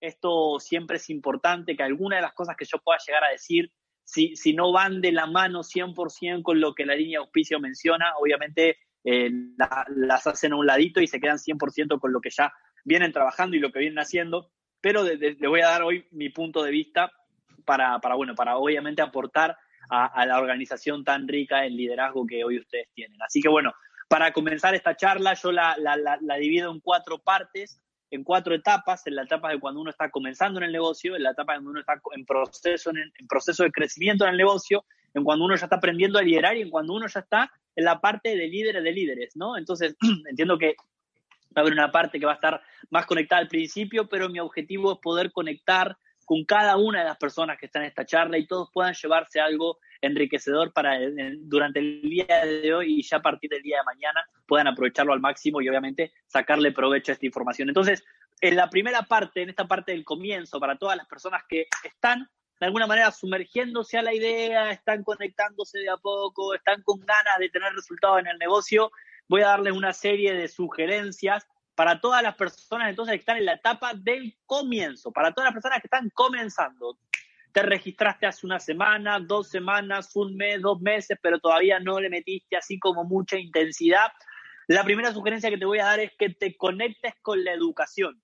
Esto siempre es importante, que alguna de las cosas que yo pueda llegar a decir, si, si no van de la mano 100% con lo que la línea de auspicio menciona, obviamente eh, las hacen a un ladito y se quedan 100% con lo que ya vienen trabajando y lo que vienen haciendo. Pero le voy a dar hoy mi punto de vista para, para bueno, para obviamente aportar a, la organización tan rica en liderazgo que hoy ustedes tienen. Así que bueno, para comenzar esta charla, yo la, la, divido en cuatro partes, en cuatro etapas, en la etapa de cuando uno está comenzando en el negocio, en la etapa de cuando uno está en proceso, en, en proceso de crecimiento en el negocio, en cuando uno ya está aprendiendo a liderar y en cuando uno ya está en la parte de líderes de líderes, ¿no? Entonces, entiendo que va a haber una parte que va a estar más conectada al principio, pero mi objetivo es poder conectar con cada una de las personas que están en esta charla y todos puedan llevarse algo enriquecedor para durante el día de hoy y ya a partir del día de mañana puedan aprovecharlo al máximo y obviamente sacarle provecho a esta información. Entonces, en la primera parte, en esta parte del comienzo, para todas las personas que están de alguna manera sumergiéndose a la idea, están conectándose de a poco, están con ganas de tener resultados en el negocio, voy a darles una serie de sugerencias para todas las personas entonces que están en la etapa del comienzo, para todas las personas que están comenzando. Te registraste hace una semana, dos semanas, un mes, dos meses, pero todavía no le metiste así como mucha intensidad. La primera sugerencia que te voy a dar es que te conectes con la educación.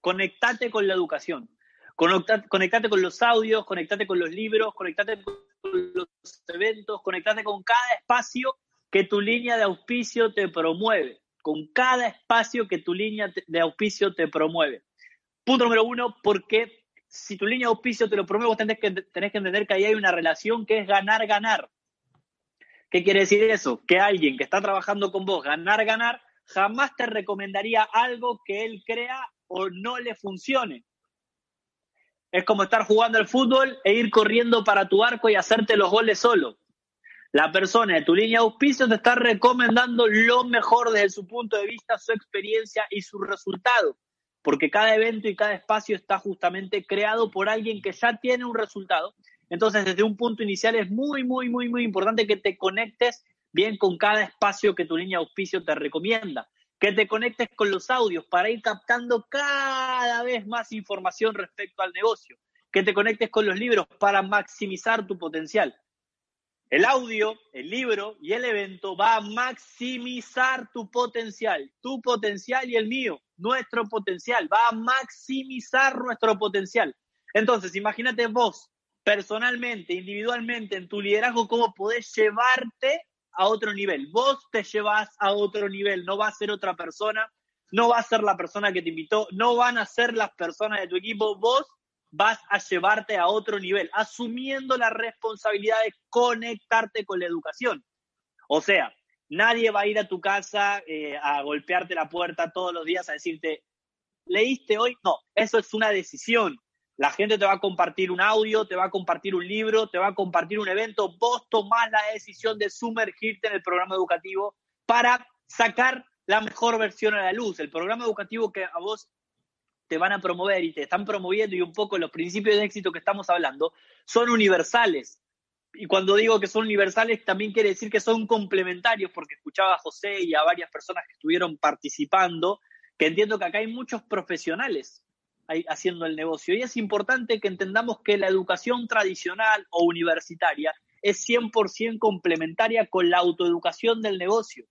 Conectate con la educación. Conectate, con los audios, conectate con los libros, conectate con los eventos, conectate con cada espacio que tu línea de auspicio te promueve con cada espacio que tu línea de auspicio te promueve. Punto número uno, porque si tu línea de auspicio te lo promueve, vos que, tenés que entender que ahí hay una relación que es ganar-ganar. ¿Qué quiere decir eso? Que alguien que está trabajando con vos, ganar-ganar, jamás te recomendaría algo que él crea o no le funcione. Es como estar jugando al fútbol e ir corriendo para tu arco y hacerte los goles solo la persona de tu línea de auspicio te está recomendando lo mejor desde su punto de vista, su experiencia y su resultado. Porque cada evento y cada espacio está justamente creado por alguien que ya tiene un resultado. Entonces, desde un punto inicial es muy, muy, muy, muy importante que te conectes bien con cada espacio que tu línea de auspicio te recomienda. Que te conectes con los audios para ir captando cada vez más información respecto al negocio. Que te conectes con los libros para maximizar tu potencial el audio, el libro y el evento va a maximizar tu potencial, tu potencial y el mío, nuestro potencial, va a maximizar nuestro potencial. Entonces, imagínate vos, personalmente, individualmente, en tu liderazgo, cómo podés llevarte a otro nivel. Vos te llevas a otro nivel, no va a ser otra persona, no va a ser la persona que te invitó, no van a ser las personas de tu equipo, vos vas a llevarte a otro nivel, asumiendo la responsabilidad de conectarte con la educación. O sea, nadie va a ir a tu casa eh, a golpearte la puerta todos los días a decirte, ¿leíste hoy? No, eso es una decisión. La gente te va a compartir un audio, te va a compartir un libro, te va a compartir un evento. Vos tomás la decisión de sumergirte en el programa educativo para sacar la mejor versión a la luz. El programa educativo que a vos te van a promover y te están promoviendo y un poco los principios de éxito que estamos hablando son universales. Y cuando digo que son universales, también quiere decir que son complementarios, porque escuchaba a José y a varias personas que estuvieron participando, que entiendo que acá hay muchos profesionales haciendo el negocio. Y es importante que entendamos que la educación tradicional o universitaria es 100% complementaria con la autoeducación del negocio.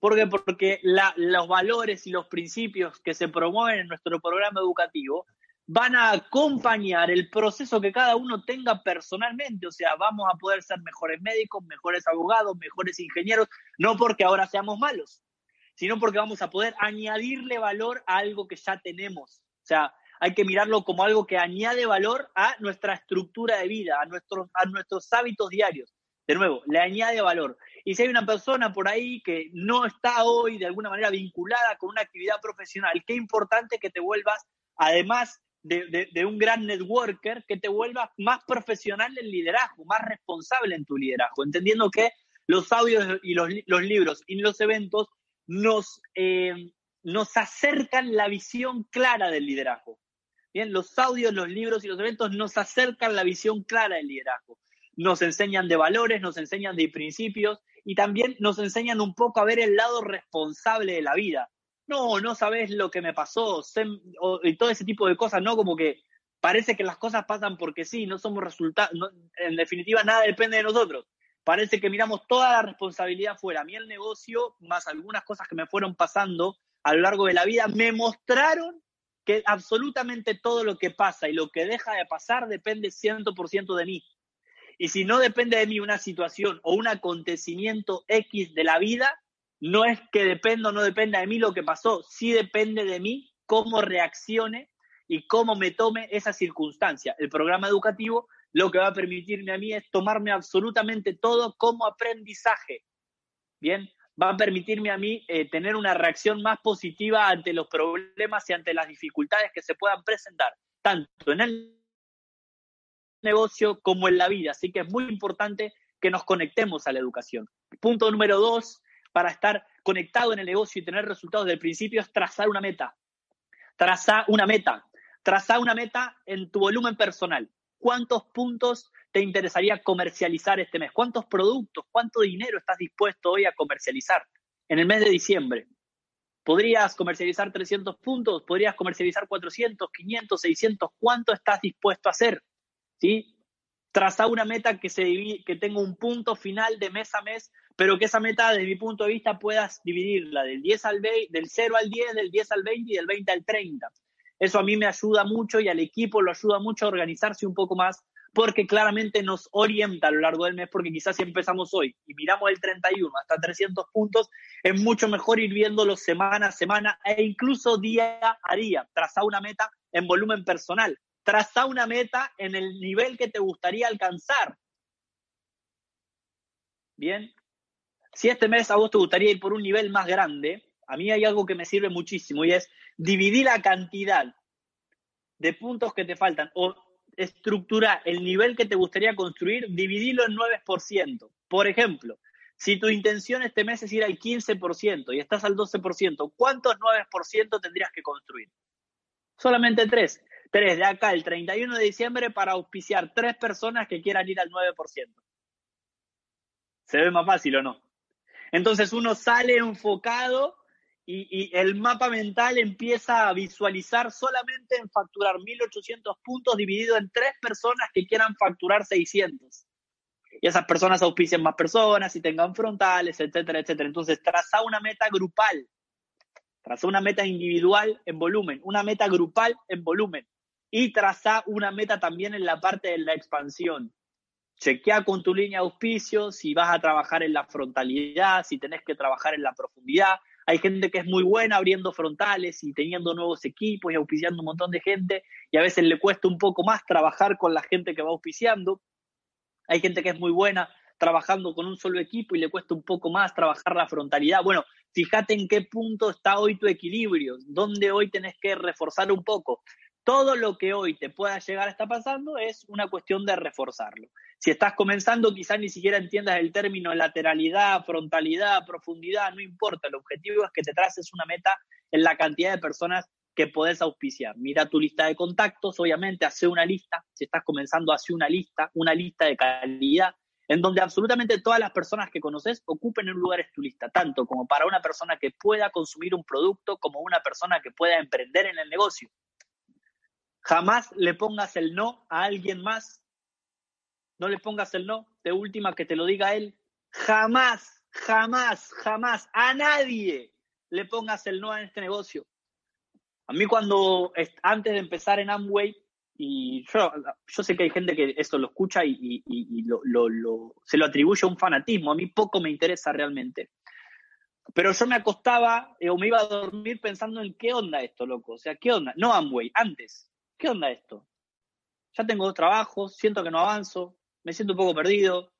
¿Por qué? Porque los valores y los principios que se promueven en nuestro programa educativo van a acompañar el proceso que cada uno tenga personalmente. O sea, vamos a poder ser mejores médicos, mejores abogados, mejores ingenieros, no porque ahora seamos malos, sino porque vamos a poder añadirle valor a algo que ya tenemos. O sea, hay que mirarlo como algo que añade valor a nuestra estructura de vida, a nuestros, a nuestros hábitos diarios. De nuevo, le añade valor. Y si hay una persona por ahí que no está hoy de alguna manera vinculada con una actividad profesional, qué importante que te vuelvas, además de, un gran networker, que te vuelvas más profesional en liderazgo, más responsable en tu liderazgo, entendiendo que los audios y los, libros y los eventos nos, eh, nos acercan la visión clara del liderazgo. Bien, los audios, los libros y los eventos nos acercan la visión clara del liderazgo nos enseñan de valores, nos enseñan de principios y también nos enseñan un poco a ver el lado responsable de la vida. no, no sabes lo que me pasó, y todo ese tipo de cosas, ¿no? Como que parece que las cosas pasan porque sí, no somos resultados, en definitiva nada depende de nosotros. Parece que miramos toda la responsabilidad fuera. A mí el negocio, más algunas cosas que me fueron pasando a lo largo de la vida, me mostraron que absolutamente todo lo que pasa y lo que deja de pasar depende 100% de mí. Y si no depende de mí una situación o un acontecimiento X de la vida, no es que dependa o no dependa de mí lo que pasó, sí depende de mí cómo reaccione y cómo me tome esa circunstancia. El programa educativo lo que va a permitirme a mí es tomarme absolutamente todo como aprendizaje. Bien, va a permitirme a mí eh, tener una reacción más positiva ante los problemas y ante las dificultades que se puedan presentar, tanto en el negocio como en la vida. Así que es muy importante que nos conectemos a la educación. Punto número dos, para estar conectado en el negocio y tener resultados del principio es trazar una meta. Trazar una meta. Trazar una meta en tu volumen personal. ¿Cuántos puntos te interesaría comercializar este mes? ¿Cuántos productos, cuánto dinero estás dispuesto hoy a comercializar en el mes de diciembre? ¿Podrías comercializar 300 puntos? ¿Podrías comercializar 400, 500, 600? ¿Cuánto estás dispuesto a hacer? ¿Sí? Traza una meta que, se que tenga un punto final de mes a mes, pero que esa meta, desde mi punto de vista, puedas dividirla del, 10 al 20, del 0 al 10, del 10 al 20 y del 20 al 30. Eso a mí me ayuda mucho y al equipo lo ayuda mucho a organizarse un poco más porque claramente nos orienta a lo largo del mes, porque quizás si empezamos hoy y miramos el 31 hasta 300 puntos, es mucho mejor ir viéndolo semana a semana e incluso día a día. Traza una meta en volumen personal, traza una meta en el nivel que te gustaría alcanzar. Bien, si este mes a vos te gustaría ir por un nivel más grande, a mí hay algo que me sirve muchísimo y es dividir la cantidad de puntos que te faltan o estructurar el nivel que te gustaría construir, dividirlo en 9%. Por ejemplo, si tu intención este mes es ir al 15% y estás al 12%, ¿cuántos 9% tendrías que construir? Solamente tres. Tres de acá el 31 de diciembre para auspiciar tres personas que quieran ir al 9%. ¿Se ve más fácil o no? Entonces uno sale enfocado y, el mapa mental empieza a visualizar solamente en facturar 1.800 puntos dividido en tres personas que quieran facturar 600. Y esas personas auspicien más personas y tengan frontales, etcétera, etcétera. Entonces, traza una meta grupal, traza una meta individual en volumen, una meta grupal en volumen y traza una meta también en la parte de la expansión. Chequea con tu línea de auspicio si vas a trabajar en la frontalidad, si tenés que trabajar en la profundidad, hay gente que es muy buena abriendo frontales y teniendo nuevos equipos y auspiciando un montón de gente y a veces le cuesta un poco más trabajar con la gente que va auspiciando. Hay gente que es muy buena trabajando con un solo equipo y le cuesta un poco más trabajar la frontalidad. Bueno, fíjate en qué punto está hoy tu equilibrio, dónde hoy tenés que reforzar un poco todo lo que hoy te pueda llegar a estar pasando es una cuestión de reforzarlo. Si estás comenzando, quizás ni siquiera entiendas el término lateralidad, frontalidad, profundidad, no importa. El objetivo es que te traces una meta en la cantidad de personas que podés auspiciar. Mira tu lista de contactos, obviamente, hace una lista. Si estás comenzando, hace una lista, una lista de calidad, en donde absolutamente todas las personas que conoces ocupen un lugar en tu lista, tanto como para una persona que pueda consumir un producto, como una persona que pueda emprender en el negocio. Jamás le pongas el no a alguien más. No le pongas el no. De última que te lo diga él. Jamás, jamás, jamás a nadie le pongas el no a este negocio. A mí cuando, antes de empezar en Amway, y yo, sé que hay gente que esto lo escucha y, se lo atribuye a un fanatismo. A mí poco me interesa realmente. Pero yo me acostaba eh, o me iba a dormir pensando en qué onda esto, loco. O sea, ¿qué onda? No Amway, antes. ¿Qué onda esto? Ya tengo dos trabajos, siento que no avanzo, me siento un poco perdido.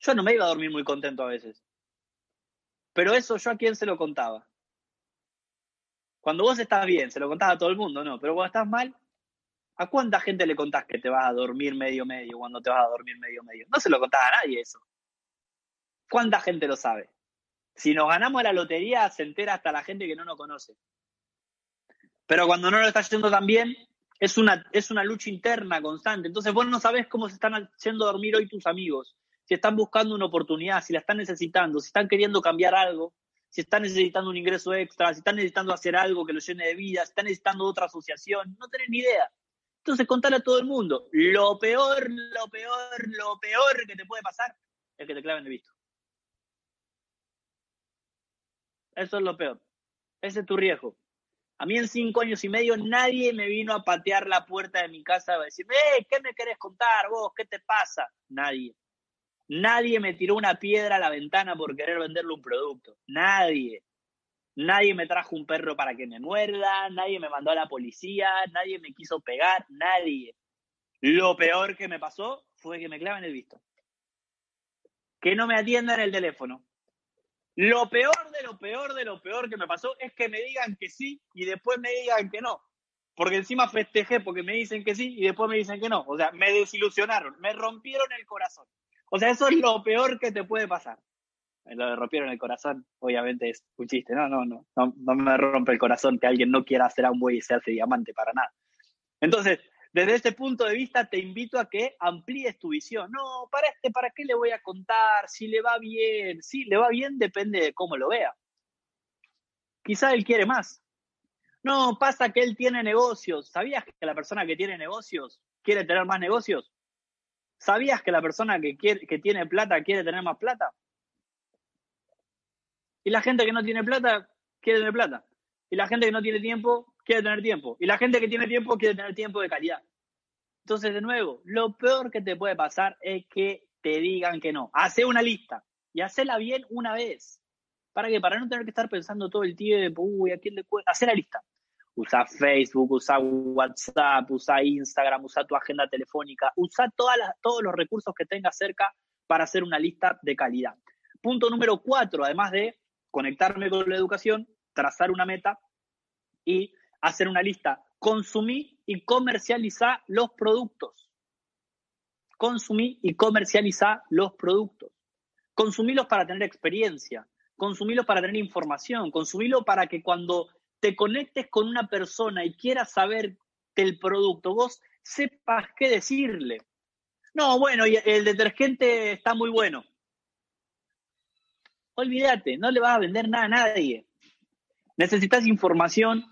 Yo no me iba a dormir muy contento a veces. Pero eso yo a quién se lo contaba. Cuando vos estás bien, se lo contás a todo el mundo, no. Pero cuando estás mal, ¿a cuánta gente le contás que te vas a dormir medio medio cuando te vas a dormir medio medio? No se lo contás a nadie eso. ¿Cuánta gente lo sabe? Si nos ganamos la lotería, se entera hasta la gente que no nos conoce. Pero cuando no lo estás haciendo tan bien, es una, es una lucha interna constante. Entonces vos no sabes cómo se están haciendo dormir hoy tus amigos, si están buscando una oportunidad, si la están necesitando, si están queriendo cambiar algo, si está necesitando un ingreso extra, si está necesitando hacer algo que lo llene de vida, si está necesitando otra asociación, no tenés ni idea. Entonces contale a todo el mundo. Lo peor, lo peor, lo peor que te puede pasar es que te claven el visto. Eso es lo peor. Ese es tu riesgo. A mí en cinco años y medio nadie me vino a patear la puerta de mi casa a decir, eh, ¿qué me querés contar vos? ¿Qué te pasa? Nadie. Nadie me tiró una piedra a la ventana por querer venderle un producto. Nadie. Nadie me trajo un perro para que me muerda, nadie me mandó a la policía, nadie me quiso pegar, nadie. Lo peor que me pasó fue que me claven el visto. Que no me atiendan el teléfono. Lo peor de lo peor de lo peor que me pasó es que me digan que sí y después me digan que no. Porque encima festejé porque me dicen que sí y después me dicen que no. O sea, me desilusionaron, me rompieron el corazón. O sea, eso es lo peor que te puede pasar. Me lo rompieron el corazón, obviamente es un chiste. No, no, no, no, me rompe el corazón que alguien no quiera hacer a un buey y se hace diamante para nada. Entonces, desde ese punto de vista, te invito a que amplíes tu visión. No, para este, ¿para qué le voy a contar? Si le va bien. Si le va bien, depende de cómo lo vea. Quizá él quiere más. No, pasa que él tiene negocios. ¿Sabías que la persona que tiene negocios quiere tener más negocios? ¿Sabías que la persona que, quiere, que tiene plata quiere tener más plata? Y la gente que no tiene plata quiere tener plata. Y la gente que no tiene tiempo quiere tener tiempo. Y la gente que tiene tiempo quiere tener tiempo de calidad. Entonces, de nuevo, lo peor que te puede pasar es que te digan que no. Hace una lista y hacela bien una vez. ¿Para qué? Para no tener que estar pensando todo el tiempo, uy, ¿a quién le puede? Hacer la lista usa Facebook, usa WhatsApp, usa Instagram, usa tu agenda telefónica, usa todas todos los recursos que tengas cerca para hacer una lista de calidad. Punto número cuatro, además de conectarme con la educación, trazar una meta y hacer una lista. Consumir y comercializar los productos. Consumir y comercializar los productos. Consumirlos para tener experiencia. Consumirlos para tener información. Consumirlo para que cuando te conectes con una persona y quieras saber del producto, vos sepas qué decirle. No, bueno, el detergente está muy bueno. Olvídate, no le vas a vender nada a nadie. Necesitas información,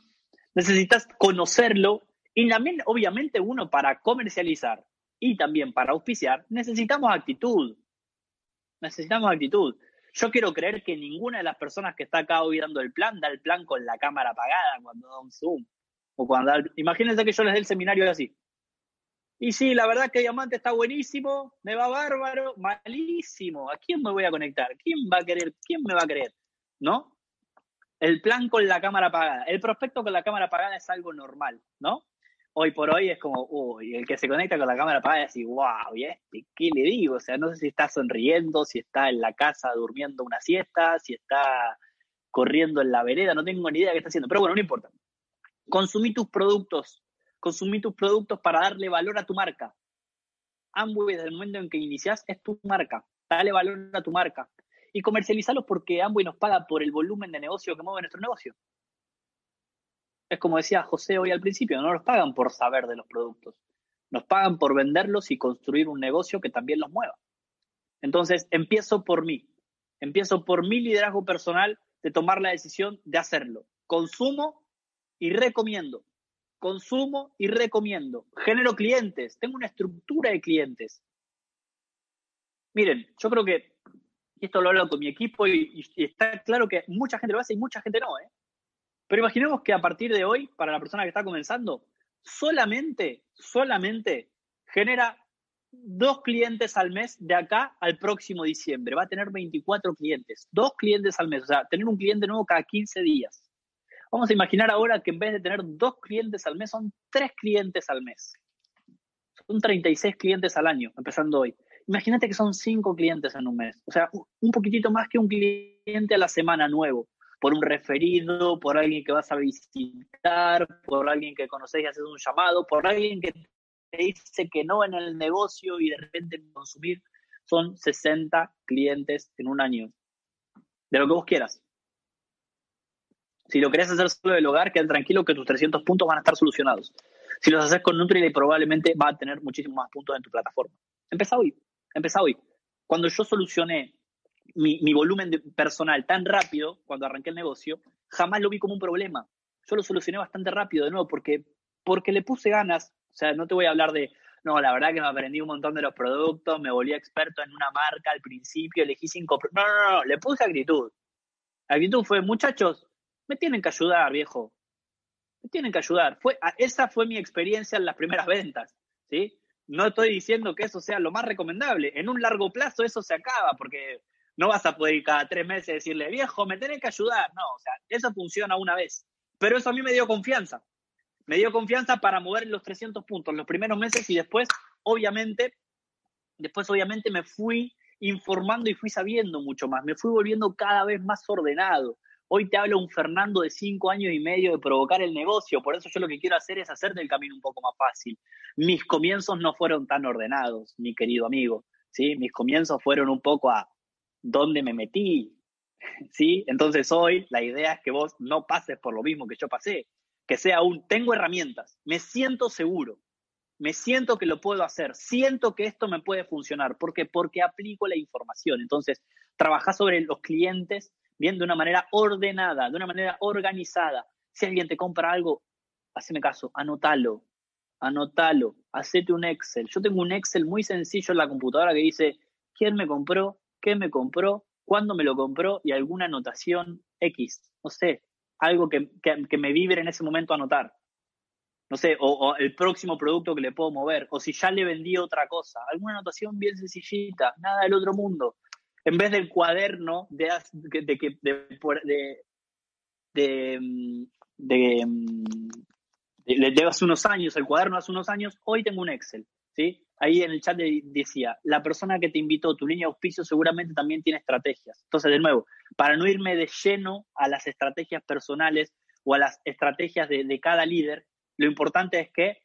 necesitas conocerlo y también, obviamente, uno para comercializar y también para auspiciar, necesitamos actitud. Necesitamos actitud. Yo quiero creer que ninguna de las personas que está acá hoy dando el plan da el plan con la cámara apagada cuando da un Zoom. O cuando Imagínense que yo les dé el seminario así. Y sí, la verdad que Diamante está buenísimo, me va bárbaro, malísimo. ¿A quién me voy a conectar? ¿Quién va a querer? ¿Quién me va a creer? ¿No? El plan con la cámara apagada. El prospecto con la cámara apagada es algo normal, ¿no? hoy por hoy es como, uy, el que se conecta con la cámara apagada es así, wow, ¿y este qué le digo? O sea, no sé si está sonriendo, si está en la casa durmiendo una siesta, si está corriendo en la vereda, no tengo ni idea de qué está haciendo, pero bueno, no importa. Consumí tus productos, consumí tus productos para darle valor a tu marca. Amway, desde el momento en que inicias, es tu marca. Dale valor a tu marca. Y comercializarlos porque Amway nos paga por el volumen de negocio que mueve nuestro negocio. Es como decía José hoy al principio, no nos pagan por saber de los productos, nos pagan por venderlos y construir un negocio que también los mueva. Entonces, empiezo por mí, empiezo por mi liderazgo personal de tomar la decisión de hacerlo. Consumo y recomiendo. Consumo y recomiendo. Genero clientes, tengo una estructura de clientes. Miren, yo creo que, y esto lo hablo con mi equipo y, y, está claro que mucha gente lo hace y mucha gente no, ¿eh? Pero imaginemos que a partir de hoy, para la persona que está comenzando, solamente, solamente genera dos clientes al mes de acá al próximo diciembre. Va a tener 24 clientes, dos clientes al mes, o sea, tener un cliente nuevo cada 15 días. Vamos a imaginar ahora que en vez de tener dos clientes al mes, son tres clientes al mes. Son 36 clientes al año, empezando hoy. Imagínate que son cinco clientes en un mes, o sea, un poquitito más que un cliente a la semana nuevo por un referido, por alguien que vas a visitar, por alguien que conoces y haces un llamado, por alguien que te dice que no en el negocio y de repente consumir, son 60 clientes en un año. De lo que vos quieras. Si lo querés hacer solo del hogar, queda tranquilo que tus 300 puntos van a estar solucionados. Si los haces con Nutrilite, probablemente va a tener muchísimos más puntos en tu plataforma. Empezá hoy. Empezá hoy. Cuando yo solucioné mi, volumen personal tan rápido cuando arranqué el negocio, jamás lo vi como un problema. Yo lo solucioné bastante rápido de nuevo porque, porque le puse ganas. O sea, no te voy a hablar de, no, la verdad que me aprendí un montón de los productos, me volví experto en una marca al principio, elegí cinco. No, no, no, le puse actitud. La actitud fue, muchachos, me tienen que ayudar, viejo. Me tienen que ayudar. Fue, esa fue mi experiencia en las primeras ventas, ¿sí? No estoy diciendo que eso sea lo más recomendable. En un largo plazo eso se acaba porque no vas a poder ir cada tres meses decirle, viejo, me tenés que ayudar. No, o sea, eso funciona una vez. Pero eso a mí me dio confianza. Me dio confianza para mover los 300 puntos los primeros meses y después, obviamente, después obviamente me fui informando y fui sabiendo mucho más. Me fui volviendo cada vez más ordenado. Hoy te habla un Fernando de cinco años y medio de provocar el negocio. Por eso yo lo que quiero hacer es hacerte el camino un poco más fácil. Mis comienzos no fueron tan ordenados, mi querido amigo. ¿sí? Mis comienzos fueron un poco a, dónde me metí, ¿sí? Entonces hoy la idea es que vos no pases por lo mismo que yo pasé, que sea un, tengo herramientas, me siento seguro, me siento que lo puedo hacer, siento que esto me puede funcionar. ¿Por qué? Porque aplico la información. Entonces, trabajar sobre los clientes bien de una manera ordenada, de una manera organizada. Si alguien te compra algo, haceme caso, anótalo, anótalo, hacete un Excel. Yo tengo un Excel muy sencillo en la computadora que dice, ¿quién me compró? qué me compró, cuándo me lo compró y alguna anotación X, no sé, algo que, me vibre en ese momento anotar. No sé, o, el próximo producto que le puedo mover, o si ya le vendí otra cosa, alguna anotación bien sencillita, nada del otro mundo. En vez del cuaderno de, de, de, de, de, de, de unos años, el cuaderno hace unos años, hoy tengo un Excel, ¿sí? ahí en el chat decía, la persona que te invitó, tu línea de auspicio, seguramente también tiene estrategias. Entonces, de nuevo, para no irme de lleno a las estrategias personales o a las estrategias de, cada líder, lo importante es que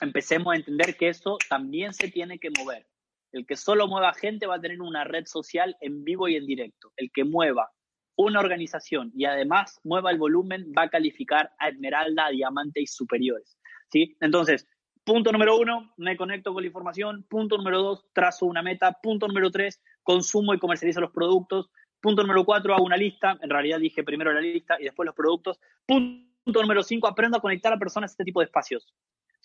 empecemos a entender que eso también se tiene que mover. El que solo mueva gente va a tener una red social en vivo y en directo. El que mueva una organización y además mueva el volumen va a calificar a esmeralda, diamante y superiores. ¿sí? Entonces, Punto número uno, me conecto con la información. Punto número dos, trazo una meta. Punto número tres, consumo y comercializo los productos. Punto número cuatro, hago una lista. En realidad dije primero la lista y después los productos. Punto número cinco, aprendo a conectar a personas a este tipo de espacios.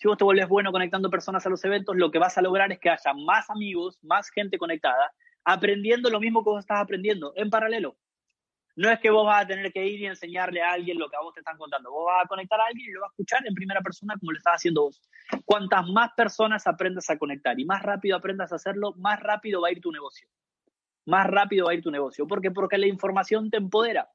Si vos te vuelves bueno conectando personas a los eventos, lo que vas a lograr es que haya más amigos, más gente conectada, aprendiendo lo mismo que vos estás aprendiendo en paralelo. No es que vos vas a tener que ir y enseñarle a alguien lo que a vos te están contando. Vos vas a conectar a alguien y lo vas a escuchar en primera persona como lo estás haciendo vos. Cuantas más personas aprendas a conectar y más rápido aprendas a hacerlo, más rápido va a ir tu negocio. Más rápido va a ir tu negocio. ¿Por qué? Porque la información te empodera.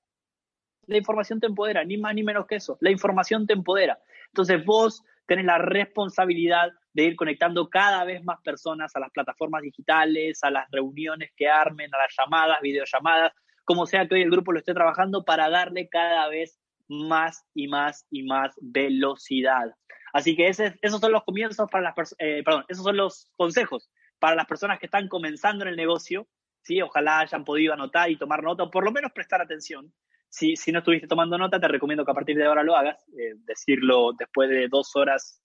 La información te empodera, ni más ni menos que eso. La información te empodera. Entonces vos tenés la responsabilidad de ir conectando cada vez más personas a las plataformas digitales, a las reuniones que armen, a las llamadas, videollamadas, como sea que hoy el grupo lo esté trabajando para darle cada vez más y más y más velocidad. Así que esos son los comienzos para las eh, perdón, esos son los consejos para las personas que están comenzando en el negocio. ¿sí? Ojalá hayan podido anotar y tomar nota, o por lo menos prestar atención. Si, si no estuviste tomando nota, te recomiendo que a partir de ahora lo hagas. Eh, decirlo después de dos horas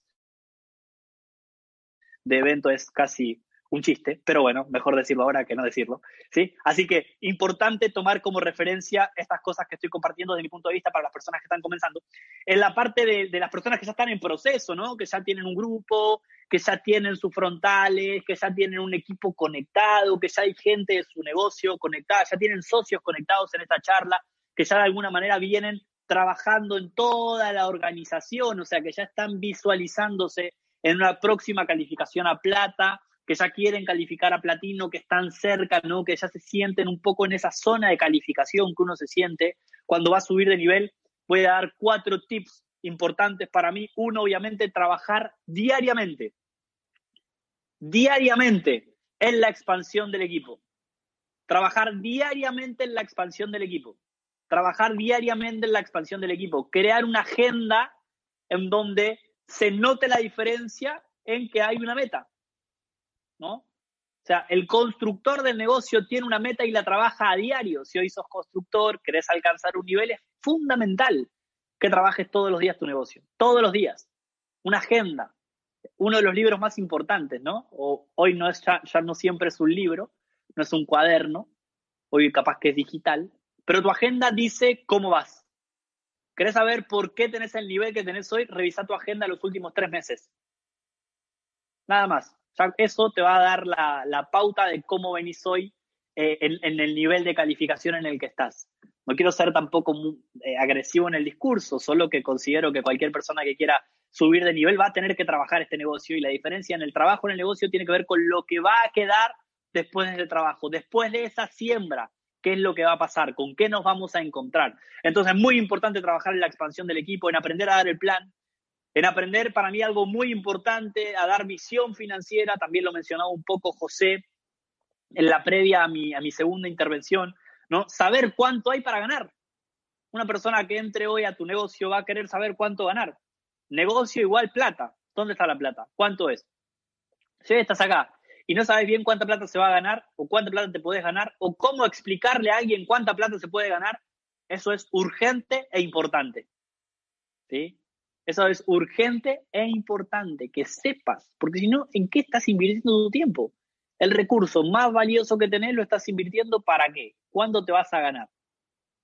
de evento es casi un chiste, pero bueno, mejor decirlo ahora que no decirlo, ¿sí? Así que importante tomar como referencia estas cosas que estoy compartiendo desde mi punto de vista para las personas que están comenzando. En la parte de, de las personas que ya están en proceso, ¿no? Que ya tienen un grupo, que ya tienen sus frontales, que ya tienen un equipo conectado, que ya hay gente de su negocio conectada, ya tienen socios conectados en esta charla, que ya de alguna manera vienen trabajando en toda la organización, o sea, que ya están visualizándose en una próxima calificación a plata, que ya quieren calificar a platino, que están cerca, ¿no? que ya se sienten un poco en esa zona de calificación que uno se siente cuando va a subir de nivel, voy a dar cuatro tips importantes para mí. Uno, obviamente, trabajar diariamente, diariamente en la expansión del equipo. Trabajar diariamente en la expansión del equipo. Trabajar diariamente en la expansión del equipo. Crear una agenda en donde se note la diferencia en que hay una meta. ¿no? O sea, el constructor del negocio tiene una meta y la trabaja a diario. Si hoy sos constructor, querés alcanzar un nivel, es fundamental que trabajes todos los días tu negocio. Todos los días. Una agenda. Uno de los libros más importantes, ¿no? O, hoy no es ya, ya no siempre es un libro, no es un cuaderno, hoy capaz que es digital, pero tu agenda dice cómo vas. ¿Querés saber por qué tenés el nivel que tenés hoy? Revisa tu agenda los últimos tres meses. Nada más. eso te va a dar la, pauta de cómo venís hoy eh, en, el nivel de calificación en el que estás. No quiero ser tampoco eh, agresivo en el discurso, solo que considero que cualquier persona que quiera subir de nivel va a tener que trabajar este negocio y la diferencia en el trabajo en el negocio tiene que ver con lo que va a quedar después de ese trabajo, después de esa siembra, qué es lo que va a pasar, con qué nos vamos a encontrar. Entonces es muy importante trabajar en la expansión del equipo, en aprender a dar el plan, en aprender para mí algo muy importante, a dar visión financiera, también lo mencionaba un poco José en la previa a mi, segunda intervención, ¿no? Saber cuánto hay para ganar. Una persona que entre hoy a tu negocio va a querer saber cuánto ganar. Negocio igual plata. ¿Dónde está la plata? ¿Cuánto es? Si estás acá y no sabes bien cuánta plata se va a ganar o cuánta plata te puedes ganar o cómo explicarle a alguien cuánta plata se puede ganar, eso es urgente e importante. ¿Sí? Eso es urgente e importante que sepas, porque si no, ¿en qué estás invirtiendo tu tiempo? El recurso más valioso que tenés lo estás invirtiendo para qué? ¿Cuándo te vas a ganar?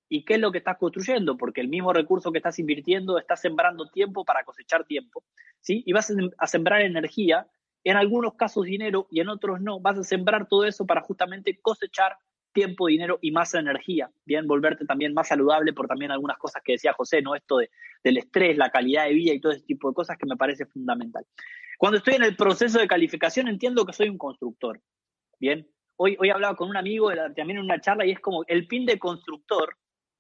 ¿Y qué es lo que estás construyendo? Porque el mismo recurso que estás invirtiendo está sembrando tiempo para cosechar tiempo, ¿sí? Y vas a sembrar energía, en algunos casos dinero y en otros no. Vas a sembrar todo eso para justamente cosechar tiempo, dinero y más energía. Bien, volverte también más saludable por también algunas cosas que decía José, ¿no? Esto de, del estrés, la calidad de vida y todo ese tipo de cosas que me parece fundamental. Cuando estoy en el proceso de calificación entiendo que soy un constructor. Bien, hoy, hoy hablaba con un amigo también en una charla y es como el pin de constructor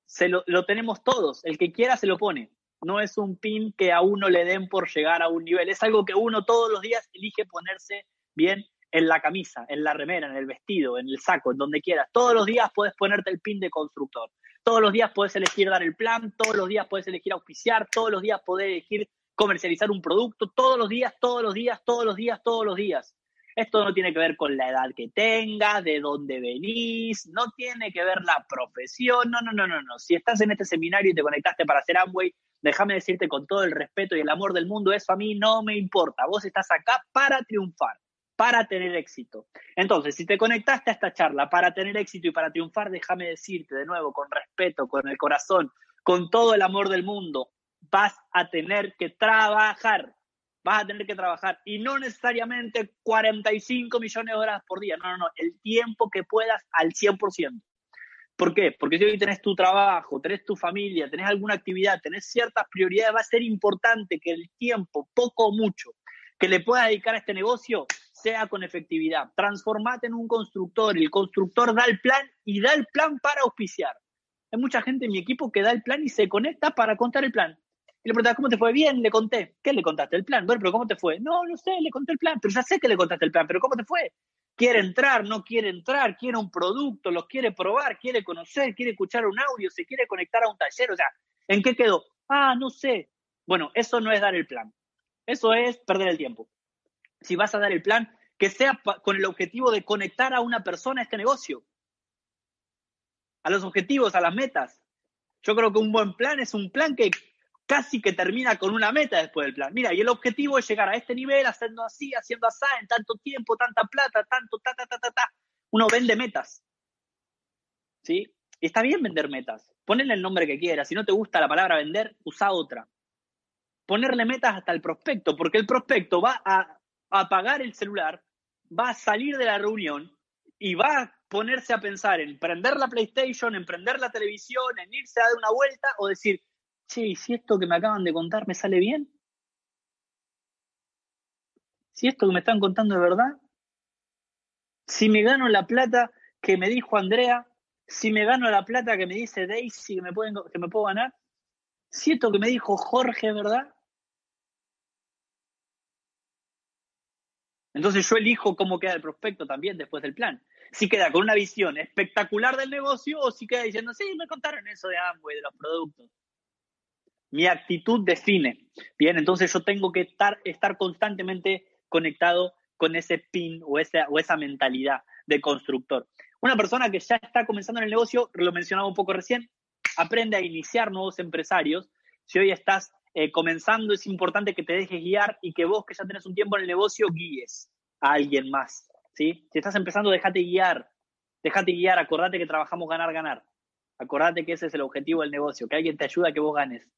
se lo, tenemos todos. El que quiera se lo pone. No es un pin que a uno le den por llegar a un nivel. Es algo que uno todos los días elige ponerse bien en la camisa, en la remera, en el vestido, en el saco, en donde quieras. Todos los días puedes ponerte el pin de constructor. Todos los días puedes elegir dar el plan, todos los días puedes elegir auspiciar, todos los días puedes elegir comercializar un producto, todos los días, todos los días, todos los días, todos los días. Esto no tiene que ver con la edad que tengas, de dónde venís, no tiene que ver la profesión, no, no, no, no, no. Si estás en este seminario y te conectaste para hacer Amway, déjame decirte con todo el respeto y el amor del mundo, eso a mí no me importa. Vos estás acá para triunfar, para tener éxito. Entonces, si te conectaste a esta charla para tener éxito y para triunfar, déjame decirte de nuevo, con respeto, con el corazón, con todo el amor del mundo, vas a tener que trabajar vas a tener que trabajar y no necesariamente 45 millones de horas por día, no, no, no, el tiempo que puedas al 100%. ¿Por qué? Porque si hoy tenés tu trabajo, tenés tu familia, tenés alguna actividad, tenés ciertas prioridades, va a ser importante que el tiempo, poco o mucho, que le puedas dedicar a este negocio sea con efectividad. Transformate en un constructor el constructor da el plan y da el plan para auspiciar. Hay mucha gente en mi equipo que da el plan y se conecta para contar el plan. Y le preguntaba, ¿cómo te fue? Bien, le conté. ¿Qué le contaste? El plan. Bueno, pero ¿cómo te fue? No, no sé, le conté el plan. Pero ya sé que le contaste el plan, pero ¿cómo te fue? Quiere entrar, no quiere entrar, quiere un producto, lo quiere probar, quiere conocer, quiere escuchar un audio, se quiere conectar a un taller. O sea, ¿en qué quedó? Ah, no sé. Bueno, eso no es dar el plan. Eso es perder el tiempo. Si vas a dar el plan, que sea con el objetivo de conectar a una persona a este negocio, a los objetivos, a las metas. Yo creo que un buen plan es un plan que casi que termina con una meta después del plan. Mira, y el objetivo es llegar a este nivel, haciendo así, haciendo así, en tanto tiempo, tanta plata, tanto, ta, ta, ta, ta, ta. Uno vende metas. ¿Sí? Y está bien vender metas. Ponle el nombre que quieras. Si no te gusta la palabra vender, usa otra. Ponerle metas hasta el prospecto, porque el prospecto va a apagar el celular, va a salir de la reunión y va a ponerse a pensar en prender la PlayStation, en prender la televisión, en irse a dar una vuelta o decir, che, si esto que me acaban de contar me sale bien? Si esto que me están contando es verdad? Si me gano la plata que me dijo Andrea, si me gano la plata que me dice Daisy que me, pueden, que me puedo ganar, si esto que me dijo Jorge es verdad, Entonces yo elijo cómo queda el prospecto también después del plan. Si queda con una visión espectacular del negocio o si queda diciendo, sí, me contaron eso de Amway, de los productos. Mi actitud define. Bien, entonces yo tengo que estar, constantemente conectado con ese pin o esa, o esa mentalidad de constructor. Una persona que ya está comenzando en el negocio, lo mencionaba un poco recién, aprende a iniciar nuevos empresarios. Si hoy estás eh, comenzando, es importante que te dejes guiar y que vos, que ya tenés un tiempo en el negocio, guíes a alguien más. ¿sí? Si estás empezando, déjate guiar. Déjate guiar, acordate que trabajamos ganar, ganar. Acordate que ese es el objetivo del negocio, que alguien te ayude a que vos ganes.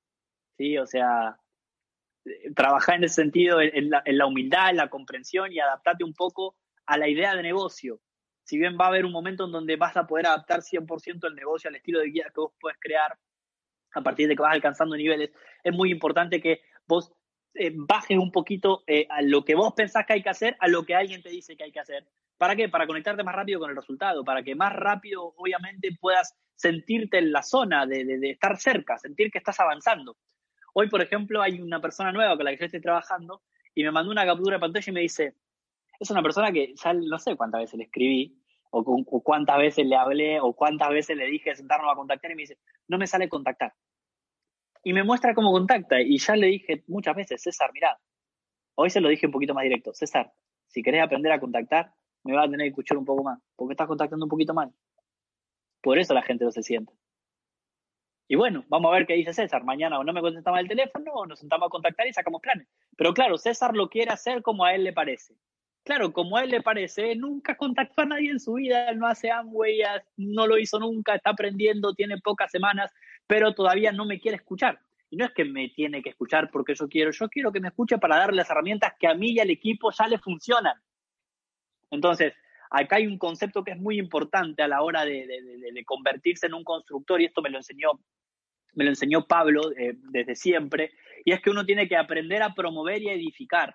¿Sí? O sea, trabajar en ese sentido, en la, humildad, en la comprensión y adaptarte un poco a la idea de negocio. Si bien va a haber un momento en donde vas a poder adaptar 100% el negocio al estilo de guía que vos puedes crear a partir de que vas alcanzando niveles, es muy importante que vos eh, bajes un poquito eh, a lo que vos pensás que hay que hacer, a lo que alguien te dice que hay que hacer. ¿Para qué? Para conectarte más rápido con el resultado, para que más rápido, obviamente, puedas sentirte en la zona de estar cerca, sentir que estás avanzando. Hoy, por ejemplo, hay una persona nueva con la que yo estoy trabajando y me mandó una captura de pantalla y me dice, es una persona que ya no sé cuántas veces le escribí, o, cuántas veces le hablé, o cuántas veces le dije sentarnos a contactar y me dice, no me sale contactar. Y me muestra cómo contacta y ya le dije muchas veces, César, mirá, hoy se lo dije un poquito más directo, César, si querés aprender a contactar, me vas a tener que escuchar un poco más, porque estás contactando un poquito mal. Por eso la gente no se siente. Y bueno, vamos a ver qué dice César. Mañana o no me contestaba el teléfono o nos sentamos a contactar y sacamos planes. Pero claro, César lo quiere hacer como a él le parece. Claro, como a él le parece, nunca contactó a nadie en su vida, no hace Amway, no lo hizo nunca, está aprendiendo, tiene pocas semanas, pero todavía no me quiere escuchar. Y no es que me tiene que escuchar porque yo quiero, yo quiero que me escuche para darle las herramientas que a mí y al equipo ya le funcionan. Entonces, acá hay un concepto que es muy importante a la hora de, de convertirse en un constructor, y esto me lo enseñó me lo enseñó Pablo eh, desde siempre, y es que uno tiene que aprender a promover y edificar.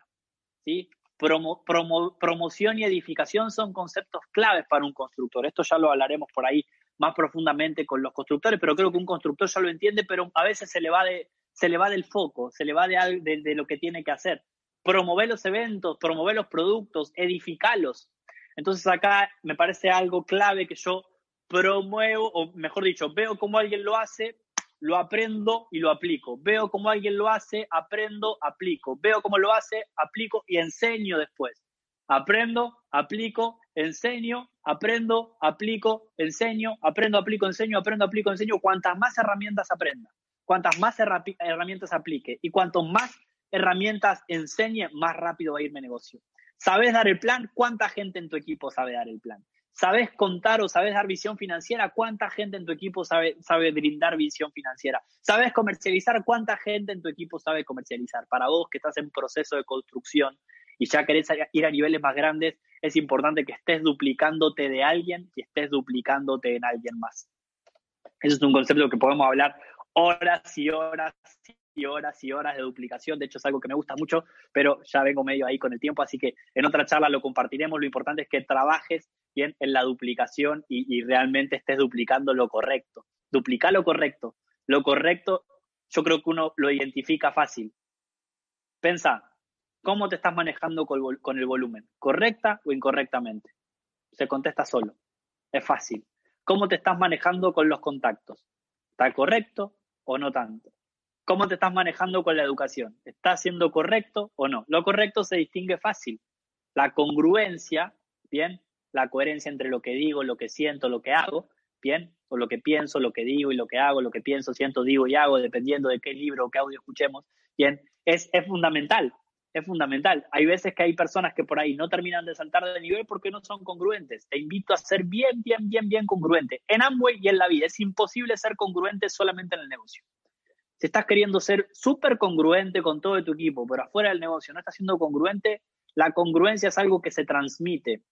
¿sí? promoción y edificación son conceptos claves para un constructor. Esto ya lo hablaremos por ahí más profundamente con los constructores, pero creo que un constructor ya lo entiende, pero a veces se le va, de, se le va del foco, se le va de, de, lo que tiene que hacer. Promover los eventos, promover los productos, edificarlos. Entonces acá me parece algo clave que yo promuevo, o mejor dicho, veo cómo alguien lo hace, lo aprendo y lo aplico. Veo cómo alguien lo hace, aprendo, aplico. Veo cómo lo hace, aplico y enseño después. Aprendo, aplico, enseño, aprendo, aplico, enseño, aprendo, aplico, enseño, aprendo, aplico, enseño. Cuantas más herramientas aprenda, cuantas más herramientas aplique y cuanto más herramientas enseñe, más rápido va a ir negocio. ¿Sabes dar el plan? ¿Cuánta gente en tu equipo sabe dar el plan? ¿Sabes contar o sabes dar visión financiera? ¿Cuánta gente en tu equipo sabe, brindar visión financiera? ¿Sabes comercializar? ¿Cuánta gente en tu equipo sabe comercializar? Para vos que estás en proceso de construcción y ya querés ir a niveles más grandes, es importante que estés duplicándote de alguien y estés duplicándote en alguien más. Eso es un concepto que podemos hablar horas y horas y horas y horas de duplicación. De hecho, es algo que me gusta mucho, pero ya vengo medio ahí con el tiempo, así que en otra charla lo compartiremos. Lo importante es que trabajes bien en la duplicación y, realmente estés duplicando lo correcto. Duplica lo correcto. Lo correcto, yo creo que uno lo identifica fácil. Pensa, ¿cómo te estás manejando con, con el volumen? ¿Correcta o incorrectamente? Se contesta solo. Es fácil. ¿Cómo te estás manejando con los contactos? ¿Está correcto o no tanto? ¿Cómo te estás manejando con la educación? ¿Está siendo correcto o no? Lo correcto se distingue fácil. La congruencia, bien, la coherencia entre lo que digo, lo que siento, lo que hago, bien, o lo que pienso, lo que digo y lo que hago, lo que pienso, siento, digo y hago, dependiendo de qué libro o qué audio escuchemos, bien, es, es fundamental, es fundamental. Hay veces que hay personas que por ahí no terminan de saltar de nivel porque no son congruentes. Te invito a ser bien, bien, bien, bien congruente. En Amway y en la vida es imposible ser congruente solamente en el negocio. Si estás queriendo ser súper congruente con todo tu equipo, pero afuera del negocio no estás siendo congruente, la congruencia es algo que se transmite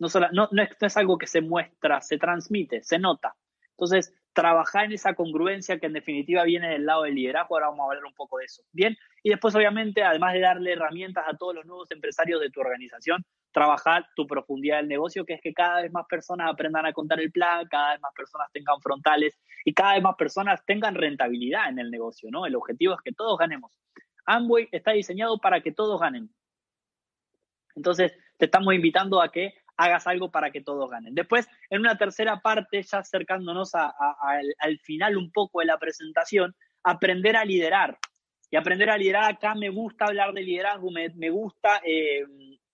no, no, no, es, algo que se muestra, se transmite, se nota. Entonces, trabajar en esa congruencia que en definitiva viene del lado del liderazgo, ahora vamos a hablar un poco de eso. Bien, y después obviamente, además de darle herramientas a todos los nuevos empresarios de tu organización, trabajar tu profundidad del negocio, que es que cada vez más personas aprendan a contar el plan, cada vez más personas tengan frontales y cada vez más personas tengan rentabilidad en el negocio, ¿no? El objetivo es que todos ganemos. Amway está diseñado para que todos ganen. Entonces, te estamos invitando a que hagas algo para que todos ganen. Después, en una tercera parte, ya acercándonos al final un poco de la presentación, aprender a liderar. Y aprender a liderar acá me gusta hablar de liderazgo, me, gusta, eh,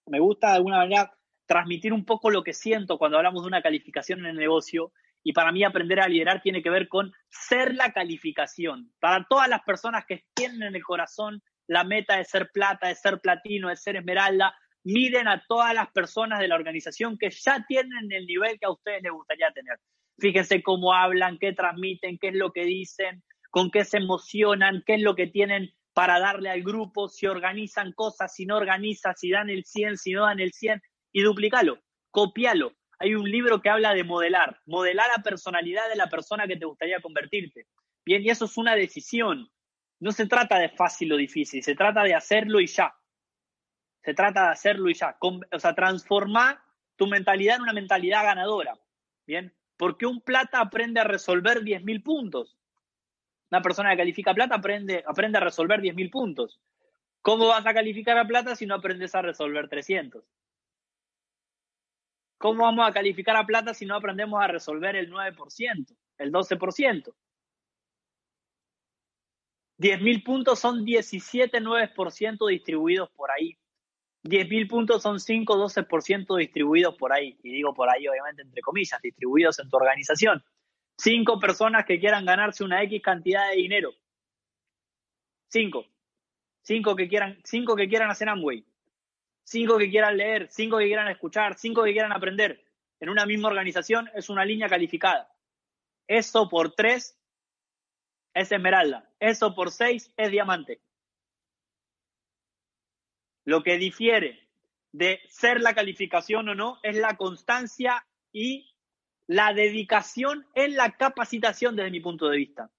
me gusta de alguna manera transmitir un poco lo que siento cuando hablamos de una calificación en el negocio. Y para mí aprender a liderar tiene que ver con ser la calificación. Para todas las personas que tienen en el corazón la meta de ser plata, de ser platino, de ser esmeralda, miren a todas las personas de la organización que ya tienen el nivel que a ustedes les gustaría tener. Fíjense cómo hablan, qué transmiten, qué es lo que dicen, con qué se emocionan, qué es lo que tienen para darle al grupo, si organizan cosas, si no organizan, si dan el 100, si no dan el 100, y duplicalo, copialo. Hay un libro que habla de modelar, modelar la personalidad de la persona que te gustaría convertirte. Bien, y eso es una decisión. No se trata de fácil o difícil, se trata de hacerlo y ya. Se trata de hacerlo y ya. O sea, transformar tu mentalidad en una mentalidad ganadora. Bien, porque un plata aprende a resolver 10.000 puntos. Una persona que califica plata aprende, aprende a resolver 10.000 puntos. ¿Cómo vas a calificar a plata si no aprendes a resolver 300? ¿Cómo vamos a calificar a plata si no aprendemos a resolver el 9%, el 12%? 10.000 puntos son 17 9% distribuidos por ahí. 10.000 puntos son 5, 12% distribuidos por ahí. Y digo por ahí, obviamente, entre comillas, distribuidos en tu organización. Cinco personas que quieran ganarse una X cantidad de dinero. Cinco. Cinco que quieran, cinco que quieran hacer Amway. Cinco que quieran leer, cinco que quieran escuchar, cinco que quieran aprender. En una misma organización es una línea calificada. Eso por tres es esmeralda. Eso por seis es diamante. Lo que difiere de ser la calificación o no es la constancia y la dedicación en la capacitación desde mi punto de vista.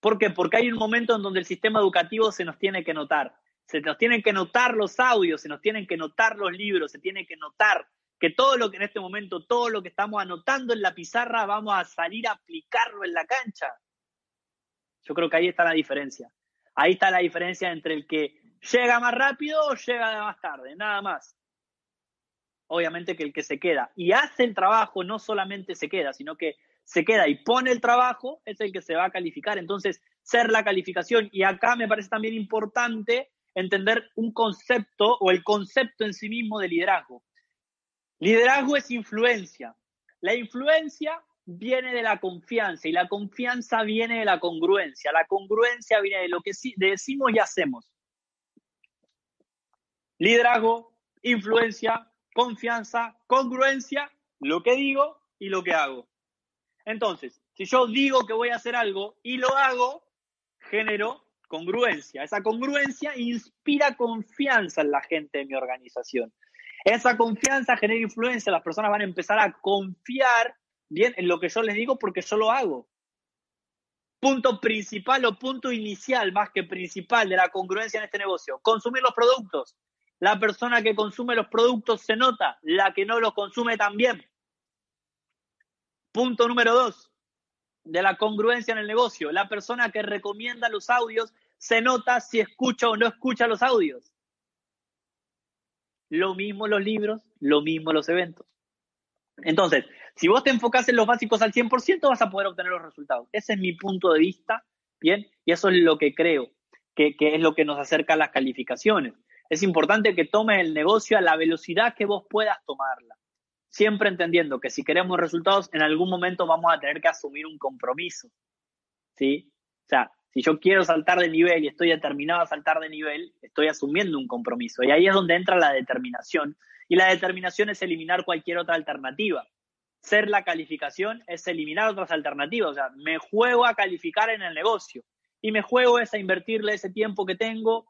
¿Por qué? Porque hay un momento en donde el sistema educativo se nos tiene que notar. Se nos tienen que notar los audios, se nos tienen que notar los libros, se tiene que notar que todo lo que en este momento, todo lo que estamos anotando en la pizarra, vamos a salir a aplicarlo en la cancha. Yo creo que ahí está la diferencia. Ahí está la diferencia entre el que llega más rápido o llega más tarde, nada más. Obviamente que el que se queda y hace el trabajo no solamente se queda, sino que se queda y pone el trabajo es el que se va a calificar. Entonces, ser la calificación. Y acá me parece también importante entender un concepto o el concepto en sí mismo de liderazgo. Liderazgo es influencia. La influencia viene de la confianza y la confianza viene de la congruencia. La congruencia viene de lo que decimos y hacemos. Liderazgo, influencia, confianza, congruencia, lo que digo y lo que hago. Entonces, si yo digo que voy a hacer algo y lo hago, genero congruencia. Esa congruencia inspira confianza en la gente de mi organización. Esa confianza genera influencia, las personas van a empezar a confiar bien en lo que yo les digo porque yo lo hago. Punto principal o punto inicial, más que principal, de la congruencia en este negocio. Consumir los productos. La persona que consume los productos se nota, la que no los consume también. Punto número dos, de la congruencia en el negocio. La persona que recomienda los audios se nota si escucha o no escucha los audios. Lo mismo los libros, lo mismo los eventos. Entonces, si vos te enfocás en los básicos al 100%, vas a poder obtener los resultados. Ese es mi punto de vista, ¿bien? Y eso es lo que creo, que, que es lo que nos acerca a las calificaciones es importante que tomes el negocio a la velocidad que vos puedas tomarla. Siempre entendiendo que si queremos resultados, en algún momento vamos a tener que asumir un compromiso. ¿Sí? O sea, si yo quiero saltar de nivel y estoy determinado a saltar de nivel, estoy asumiendo un compromiso. Y ahí es donde entra la determinación. Y la determinación es eliminar cualquier otra alternativa. Ser la calificación es eliminar otras alternativas. O sea, me juego a calificar en el negocio y me juego es a invertirle ese tiempo que tengo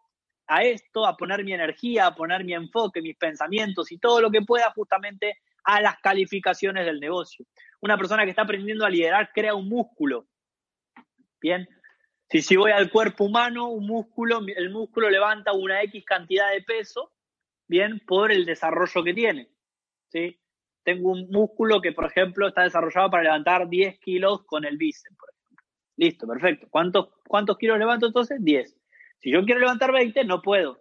a esto, a poner mi energía, a poner mi enfoque, mis pensamientos y todo lo que pueda justamente a las calificaciones del negocio. Una persona que está aprendiendo a liderar crea un músculo. Bien, si, si voy al cuerpo humano, un músculo, el músculo levanta una X cantidad de peso, bien, por el desarrollo que tiene. ¿sí? Tengo un músculo que, por ejemplo, está desarrollado para levantar 10 kilos con el bíceps, por ejemplo. Listo, perfecto. ¿Cuántos, cuántos kilos levanto entonces? 10. Si yo quiero levantar 20, no puedo.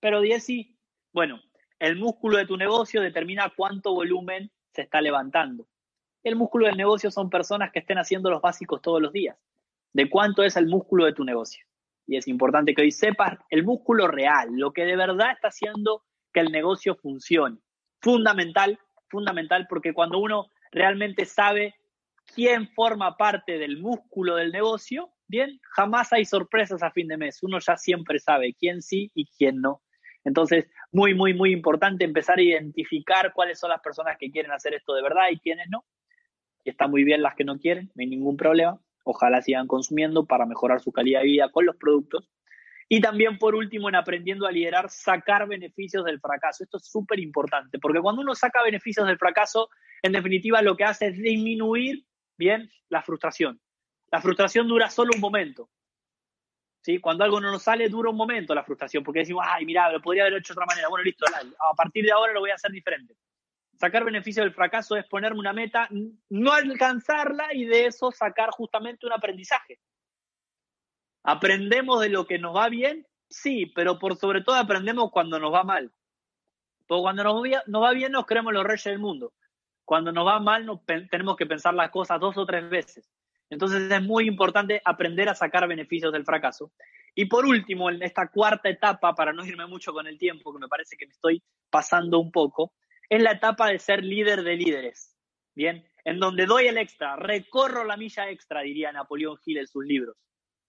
Pero 10 sí. Bueno, el músculo de tu negocio determina cuánto volumen se está levantando. El músculo del negocio son personas que estén haciendo los básicos todos los días. De cuánto es el músculo de tu negocio. Y es importante que hoy sepas el músculo real, lo que de verdad está haciendo que el negocio funcione. Fundamental, fundamental, porque cuando uno realmente sabe quién forma parte del músculo del negocio, bien, jamás hay sorpresas a fin de mes. Uno ya siempre sabe quién sí y quién no. Entonces, muy, muy, muy importante empezar a identificar cuáles son las personas que quieren hacer esto de verdad y quiénes no. Y está muy bien las que no quieren, no hay ningún problema. Ojalá sigan consumiendo para mejorar su calidad de vida con los productos. Y también, por último, en aprendiendo a liderar, sacar beneficios del fracaso. Esto es súper importante, porque cuando uno saca beneficios del fracaso, en definitiva lo que hace es disminuir, bien, la frustración. La frustración dura solo un momento. ¿Sí? Cuando algo no nos sale, dura un momento la frustración, porque decimos, ay, mira, lo podría haber hecho de otra manera. Bueno, listo, a partir de ahora lo voy a hacer diferente. Sacar beneficio del fracaso es ponerme una meta, no alcanzarla y de eso sacar justamente un aprendizaje. ¿Aprendemos de lo que nos va bien? Sí, pero por sobre todo aprendemos cuando nos va mal. Porque cuando nos va, bien nos creemos los reyes del mundo. Cuando nos va mal nos tenemos que pensar las cosas dos o tres veces. Entonces es muy importante aprender a sacar beneficios del fracaso. Y por último, en esta cuarta etapa, para no irme mucho con el tiempo, que me parece que me estoy pasando un poco, es la etapa de ser líder de líderes. Bien, en donde doy el extra, recorro la milla extra, diría Napoleón Hill en sus libros.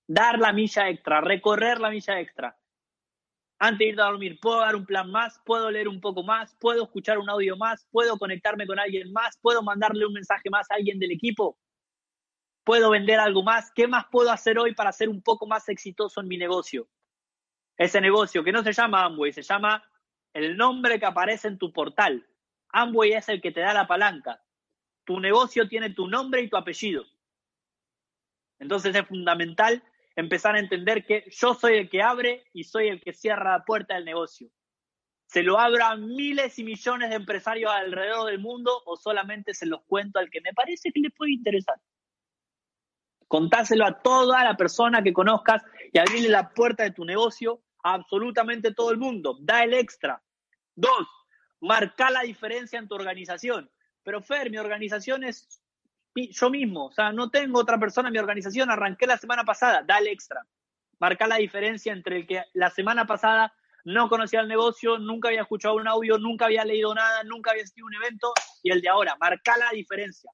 Dar la milla extra, recorrer la milla extra. Antes de ir a dormir, puedo dar un plan más, puedo leer un poco más, puedo escuchar un audio más, puedo conectarme con alguien más, puedo mandarle un mensaje más a alguien del equipo puedo vender algo más, ¿qué más puedo hacer hoy para ser un poco más exitoso en mi negocio? Ese negocio que no se llama Amway, se llama el nombre que aparece en tu portal. Amway es el que te da la palanca. Tu negocio tiene tu nombre y tu apellido. Entonces es fundamental empezar a entender que yo soy el que abre y soy el que cierra la puerta del negocio. ¿Se lo abro a miles y millones de empresarios alrededor del mundo o solamente se los cuento al que me parece que le puede interesar? Contáselo a toda la persona que conozcas y abrirle la puerta de tu negocio a absolutamente todo el mundo. Da el extra. Dos, marca la diferencia en tu organización. Pero Fer, mi organización es yo mismo, o sea, no tengo otra persona en mi organización, arranqué la semana pasada, da el extra. Marca la diferencia entre el que la semana pasada no conocía el negocio, nunca había escuchado un audio, nunca había leído nada, nunca había asistido un evento, y el de ahora, marca la diferencia.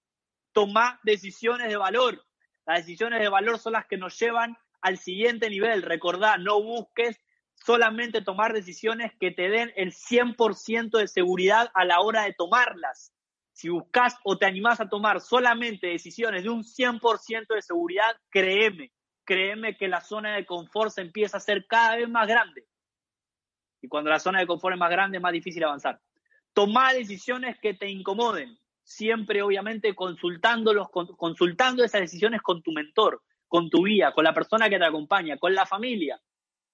Toma decisiones de valor. Las decisiones de valor son las que nos llevan al siguiente nivel. Recordá, no busques solamente tomar decisiones que te den el 100% de seguridad a la hora de tomarlas. Si buscas o te animás a tomar solamente decisiones de un 100% de seguridad, créeme, créeme que la zona de confort se empieza a hacer cada vez más grande. Y cuando la zona de confort es más grande, es más difícil avanzar. Toma decisiones que te incomoden siempre obviamente consultándolos, consultando esas decisiones con tu mentor, con tu guía, con la persona que te acompaña, con la familia.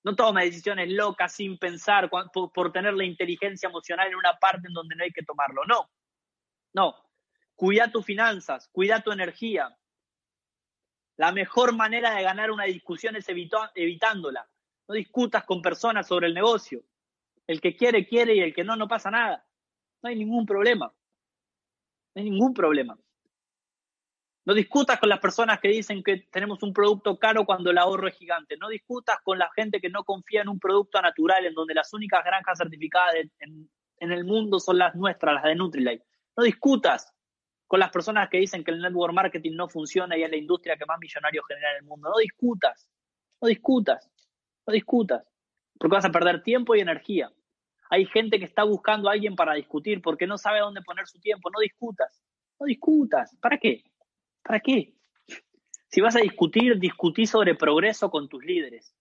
No toma decisiones locas sin pensar por, tener la inteligencia emocional en una parte en donde no hay que tomarlo. No, no. Cuida tus finanzas, cuida tu energía. La mejor manera de ganar una discusión es evitándola. No discutas con personas sobre el negocio. El que quiere, quiere y el que no, no pasa nada. No hay ningún problema. No hay ningún problema. No discutas con las personas que dicen que tenemos un producto caro cuando el ahorro es gigante. No discutas con la gente que no confía en un producto natural en donde las únicas granjas certificadas en, el mundo son las nuestras, las de Nutrilite. No discutas con las personas que dicen que el network marketing no funciona y es la industria que más millonarios genera en el mundo. No discutas, no discutas, no discutas, porque vas a perder tiempo y energía. Hay gente que está buscando a alguien para discutir porque no sabe dónde poner su tiempo. No discutas. No discutas. ¿Para qué? ¿Para qué? Si vas a discutir, discutí sobre progreso con tus líderes.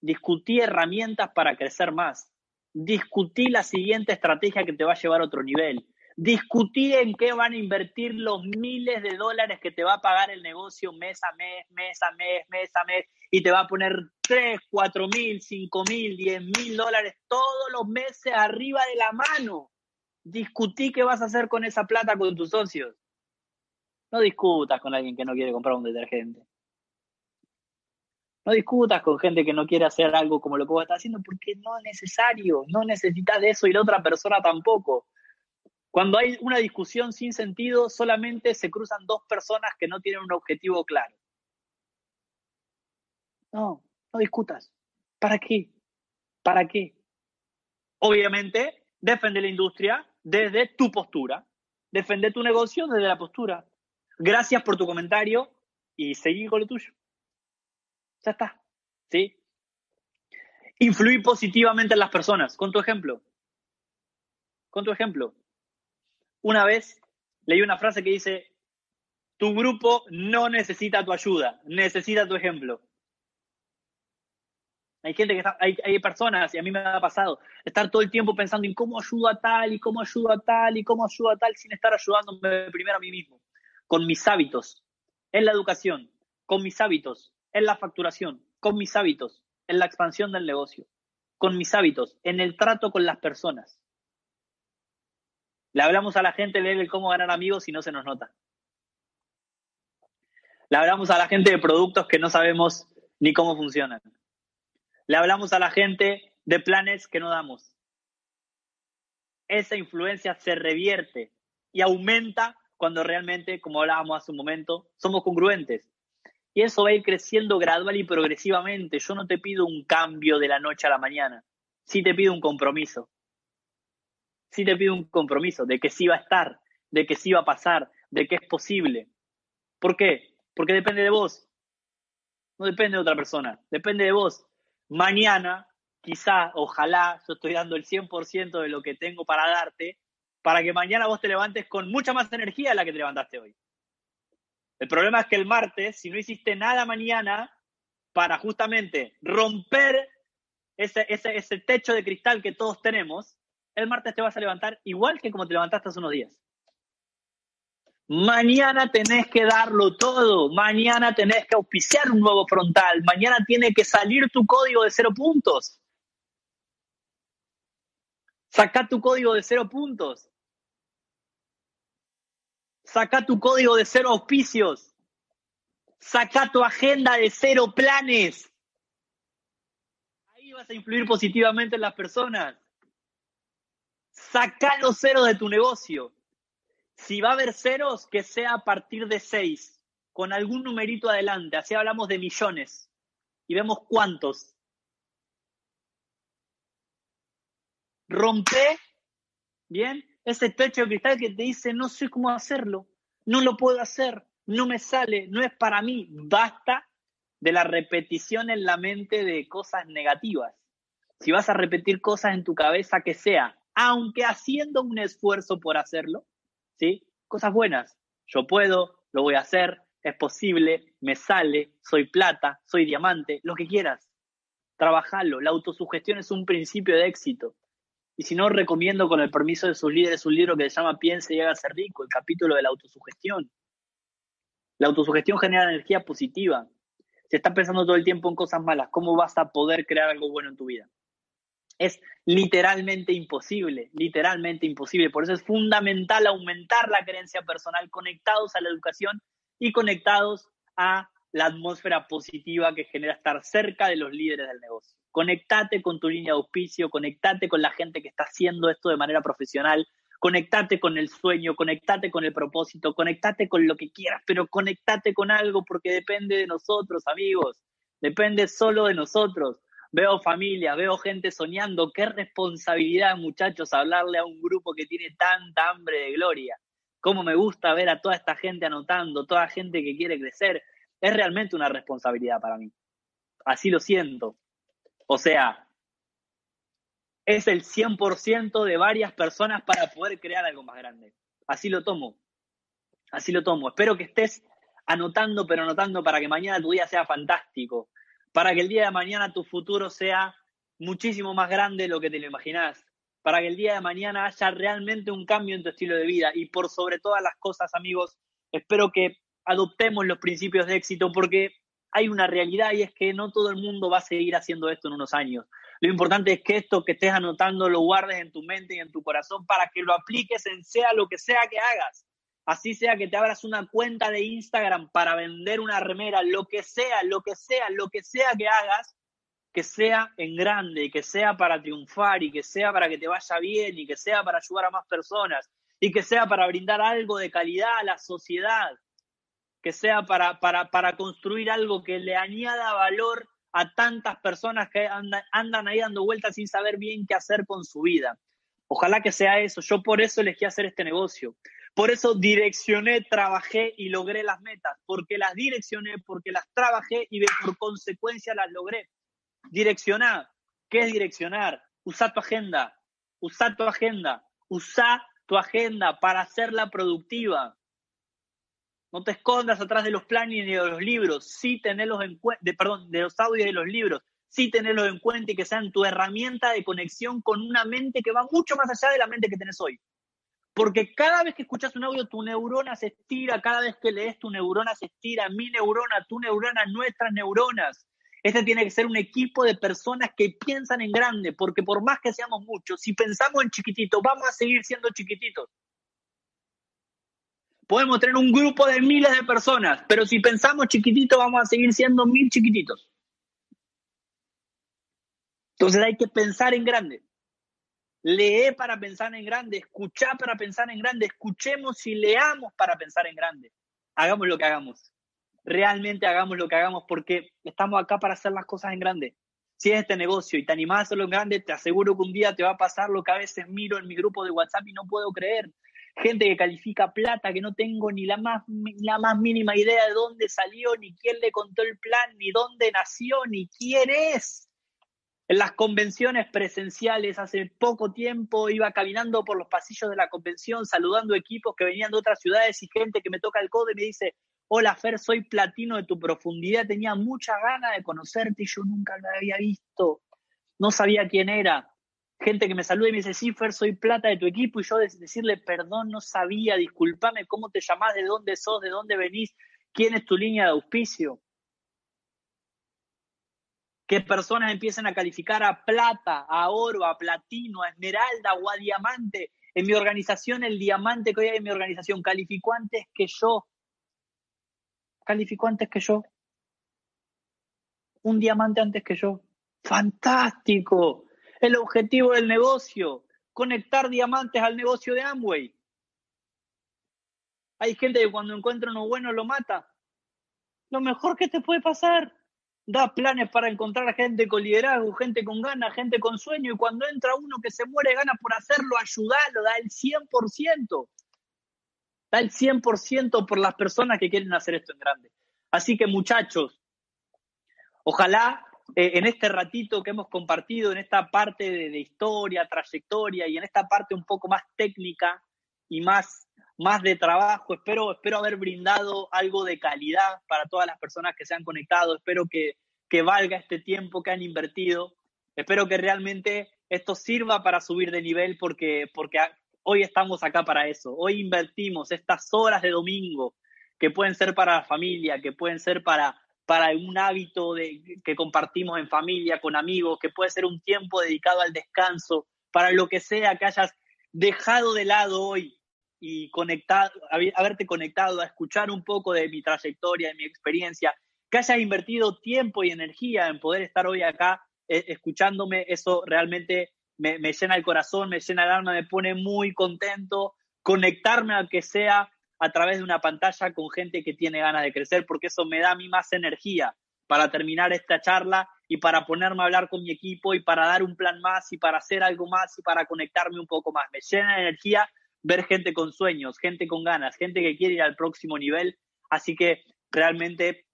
Discutí herramientas para crecer más. Discutí la siguiente estrategia que te va a llevar a otro nivel. Discutí en qué van a invertir los miles de dólares que te va a pagar el negocio mes a mes, mes a mes, mes a mes, y te va a poner 3, 4 mil, 5 mil, 10 mil dólares todos los meses arriba de la mano. Discutí qué vas a hacer con esa plata con tus socios. No discutas con alguien que no quiere comprar un detergente. No discutas con gente que no quiere hacer algo como lo que vos estás haciendo porque no es necesario, no necesitas de eso y la otra persona tampoco. Cuando hay una discusión sin sentido, solamente se cruzan dos personas que no tienen un objetivo claro. No, no discutas. ¿Para qué? ¿Para qué? Obviamente, defiende la industria desde tu postura. Defende tu negocio desde la postura. Gracias por tu comentario y seguí con lo tuyo. Ya está. ¿Sí? Influir positivamente en las personas. Con tu ejemplo. Con tu ejemplo. Una vez leí una frase que dice, tu grupo no necesita tu ayuda, necesita tu ejemplo. Hay gente que está, hay, hay, personas, y a mí me ha pasado, estar todo el tiempo pensando en cómo ayudo a tal, y cómo ayudo a tal, y cómo ayudo a tal, sin estar ayudándome primero a mí mismo, con mis hábitos, en la educación, con mis hábitos, en la facturación, con mis hábitos, en la expansión del negocio, con mis hábitos, en el trato con las personas. Le hablamos a la gente de cómo ganar amigos y no se nos nota. Le hablamos a la gente de productos que no sabemos ni cómo funcionan. Le hablamos a la gente de planes que no damos. Esa influencia se revierte y aumenta cuando realmente, como hablábamos hace un momento, somos congruentes. Y eso va a ir creciendo gradual y progresivamente. Yo no te pido un cambio de la noche a la mañana. Sí te pido un compromiso. Sí te pido un compromiso de que sí va a estar, de que sí va a pasar, de que es posible. ¿Por qué? Porque depende de vos. No depende de otra persona. Depende de vos mañana, quizá, ojalá, yo estoy dando el 100% de lo que tengo para darte, para que mañana vos te levantes con mucha más energía de la que te levantaste hoy. El problema es que el martes, si no hiciste nada mañana para justamente romper ese, ese, ese techo de cristal que todos tenemos, el martes te vas a levantar igual que como te levantaste hace unos días. Mañana tenés que darlo todo. Mañana tenés que auspiciar un nuevo frontal. Mañana tiene que salir tu código de cero puntos. Saca tu código de cero puntos. Saca tu código de cero auspicios. Saca tu agenda de cero planes. Ahí vas a influir positivamente en las personas. Saca los ceros de tu negocio. Si va a haber ceros, que sea a partir de seis, con algún numerito adelante. Así hablamos de millones y vemos cuántos. Rompe, bien, ese techo de cristal que te dice, no sé cómo hacerlo, no lo puedo hacer, no me sale, no es para mí. Basta de la repetición en la mente de cosas negativas. Si vas a repetir cosas en tu cabeza, que sea, aunque haciendo un esfuerzo por hacerlo, ¿sí? Cosas buenas. Yo puedo, lo voy a hacer, es posible, me sale, soy plata, soy diamante, lo que quieras. Trabajalo. La autosugestión es un principio de éxito. Y si no, recomiendo con el permiso de sus líderes un libro que se llama Piense y ser rico, el capítulo de la autosugestión. La autosugestión genera energía positiva. Si estás pensando todo el tiempo en cosas malas, ¿cómo vas a poder crear algo bueno en tu vida? Es literalmente imposible, literalmente imposible. Por eso es fundamental aumentar la creencia personal conectados a la educación y conectados a la atmósfera positiva que genera estar cerca de los líderes del negocio. Conectate con tu línea de auspicio, conectate con la gente que está haciendo esto de manera profesional, conectate con el sueño, conectate con el propósito, conectate con lo que quieras, pero conectate con algo porque depende de nosotros, amigos, depende solo de nosotros veo familia, veo gente soñando. Qué responsabilidad, muchachos, hablarle a un grupo que tiene tanta hambre de gloria. Cómo me gusta ver a toda esta gente anotando, toda gente que quiere crecer. Es realmente una responsabilidad para mí. Así lo siento. O sea, es el 100% de varias personas para poder crear algo más grande. Así lo tomo. Así lo tomo. Espero que estés anotando, pero anotando para que mañana tu día sea fantástico para que el día de mañana tu futuro sea muchísimo más grande de lo que te lo imaginás, para que el día de mañana haya realmente un cambio en tu estilo de vida y por sobre todas las cosas, amigos, espero que adoptemos los principios de éxito porque hay una realidad y es que no todo el mundo va a seguir haciendo esto en unos años. Lo importante es que esto que estés anotando lo guardes en tu mente y en tu corazón para que lo apliques en sea lo que sea que hagas. Así sea que te abras una cuenta de Instagram para vender una remera, lo que sea, lo que sea, lo que sea que hagas, que sea en grande, que sea para triunfar y que sea para que te vaya bien y que sea para ayudar a más personas y que sea para brindar algo de calidad a la sociedad, que sea para, para, para construir algo que le añada valor a tantas personas que andan, andan ahí dando vueltas sin saber bien qué hacer con su vida. Ojalá que sea eso. Yo por eso elegí hacer este negocio. Por eso direccioné, trabajé y logré las metas, porque las direccioné, porque las trabajé y por consecuencia las logré. Direccioná, ¿Qué es direccionar? Usa tu agenda, usa tu agenda, usa tu agenda para hacerla productiva. No te escondas atrás de los planes ni de los libros, sí tenerlos en cuenta, perdón, de los audios y de los libros, sí tenerlos en cuenta y que sean tu herramienta de conexión con una mente que va mucho más allá de la mente que tenés hoy. Porque cada vez que escuchas un audio, tu neurona se estira, cada vez que lees, tu neurona se estira, mi neurona, tu neurona, nuestras neuronas. Este tiene que ser un equipo de personas que piensan en grande, porque por más que seamos muchos, si pensamos en chiquitito, vamos a seguir siendo chiquititos. Podemos tener un grupo de miles de personas, pero si pensamos chiquitito, vamos a seguir siendo mil chiquititos. Entonces hay que pensar en grande. Lee para pensar en grande, escucha para pensar en grande, escuchemos y leamos para pensar en grande. Hagamos lo que hagamos. Realmente hagamos lo que hagamos porque estamos acá para hacer las cosas en grande. Si es este negocio y te animás a hacerlo en grande, te aseguro que un día te va a pasar lo que a veces miro en mi grupo de WhatsApp y no puedo creer gente que califica plata, que no tengo ni la más, la más mínima idea de dónde salió, ni quién le contó el plan, ni dónde nació, ni quién es. En las convenciones presenciales, hace poco tiempo, iba caminando por los pasillos de la convención, saludando equipos que venían de otras ciudades y gente que me toca el codo y me dice, hola Fer, soy platino de tu profundidad, tenía mucha ganas de conocerte y yo nunca lo había visto, no sabía quién era gente que me saluda y me dice, sí, Fer, soy plata de tu equipo, y yo decirle, perdón, no sabía, discúlpame, ¿cómo te llamás? ¿De dónde sos? ¿De dónde venís? ¿Quién es tu línea de auspicio? Que personas empiecen a calificar a plata, a oro, a platino, a esmeralda o a diamante. En mi organización, el diamante que hoy hay en mi organización calificó antes que yo. Calificó antes que yo. Un diamante antes que yo. Fantástico el objetivo del negocio, conectar diamantes al negocio de Amway. Hay gente que cuando encuentra uno bueno lo mata. Lo mejor que te puede pasar. Da planes para encontrar gente con liderazgo, gente con ganas, gente con sueño. Y cuando entra uno que se muere ganas por hacerlo, ayudarlo, da el 100%. Da el 100% por las personas que quieren hacer esto en grande. Así que muchachos, ojalá eh, en este ratito que hemos compartido, en esta parte de, historia, trayectoria y en esta parte un poco más técnica y más, más de trabajo, espero, espero haber brindado algo de calidad para todas las personas que se han conectado, espero que, que valga este tiempo que han invertido, espero que realmente esto sirva para subir de nivel porque, porque hoy estamos acá para eso, hoy invertimos estas horas de domingo que pueden ser para la familia, que pueden ser para para un hábito de, que compartimos en familia, con amigos, que puede ser un tiempo dedicado al descanso, para lo que sea que hayas dejado de lado hoy y conectado, haberte conectado a escuchar un poco de mi trayectoria, de mi experiencia, que hayas invertido tiempo y energía en poder estar hoy acá eh, escuchándome, eso realmente me, me, llena el corazón, me llena el alma, me pone muy contento conectarme a que sea a través de una pantalla con gente que tiene ganas de crecer, porque eso me da a mí más energía para terminar esta charla y para ponerme a hablar con mi equipo y para dar un plan más y para hacer algo más y para conectarme un poco más. Me llena de energía ver gente con sueños, gente con ganas, gente que quiere ir al próximo nivel. Así que realmente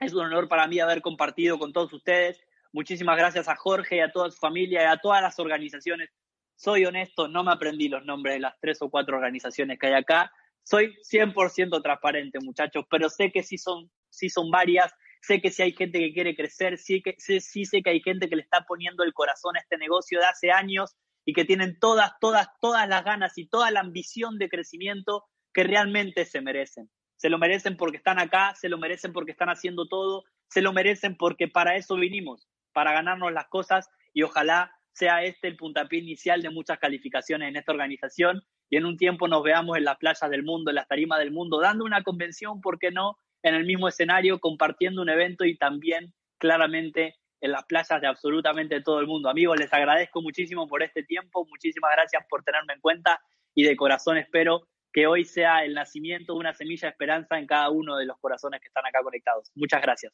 es un honor para mí haber compartido con todos ustedes. Muchísimas gracias a Jorge y a toda su familia y a todas las organizaciones. Soy honesto, no me aprendí los nombres de las tres o cuatro organizaciones que hay acá, soy 100% transparente, muchachos, pero sé que sí son, sí son varias, sé que sí hay gente que quiere crecer, sí, que, sí, sí sé que hay gente que le está poniendo el corazón a este negocio de hace años y que tienen todas, todas, todas las ganas y toda la ambición de crecimiento que realmente se merecen. Se lo merecen porque están acá, se lo merecen porque están haciendo todo, se lo merecen porque para eso vinimos, para ganarnos las cosas y ojalá sea este el puntapié inicial de muchas calificaciones en esta organización y en un tiempo nos veamos en las playas del mundo, en las tarimas del mundo, dando una convención, ¿por qué no? En el mismo escenario, compartiendo un evento y también claramente en las playas de absolutamente todo el mundo. Amigos, les agradezco muchísimo por este tiempo, muchísimas gracias por tenerme en cuenta y de corazón espero que hoy sea el nacimiento de una semilla de esperanza en cada uno de los corazones que están acá conectados. Muchas gracias.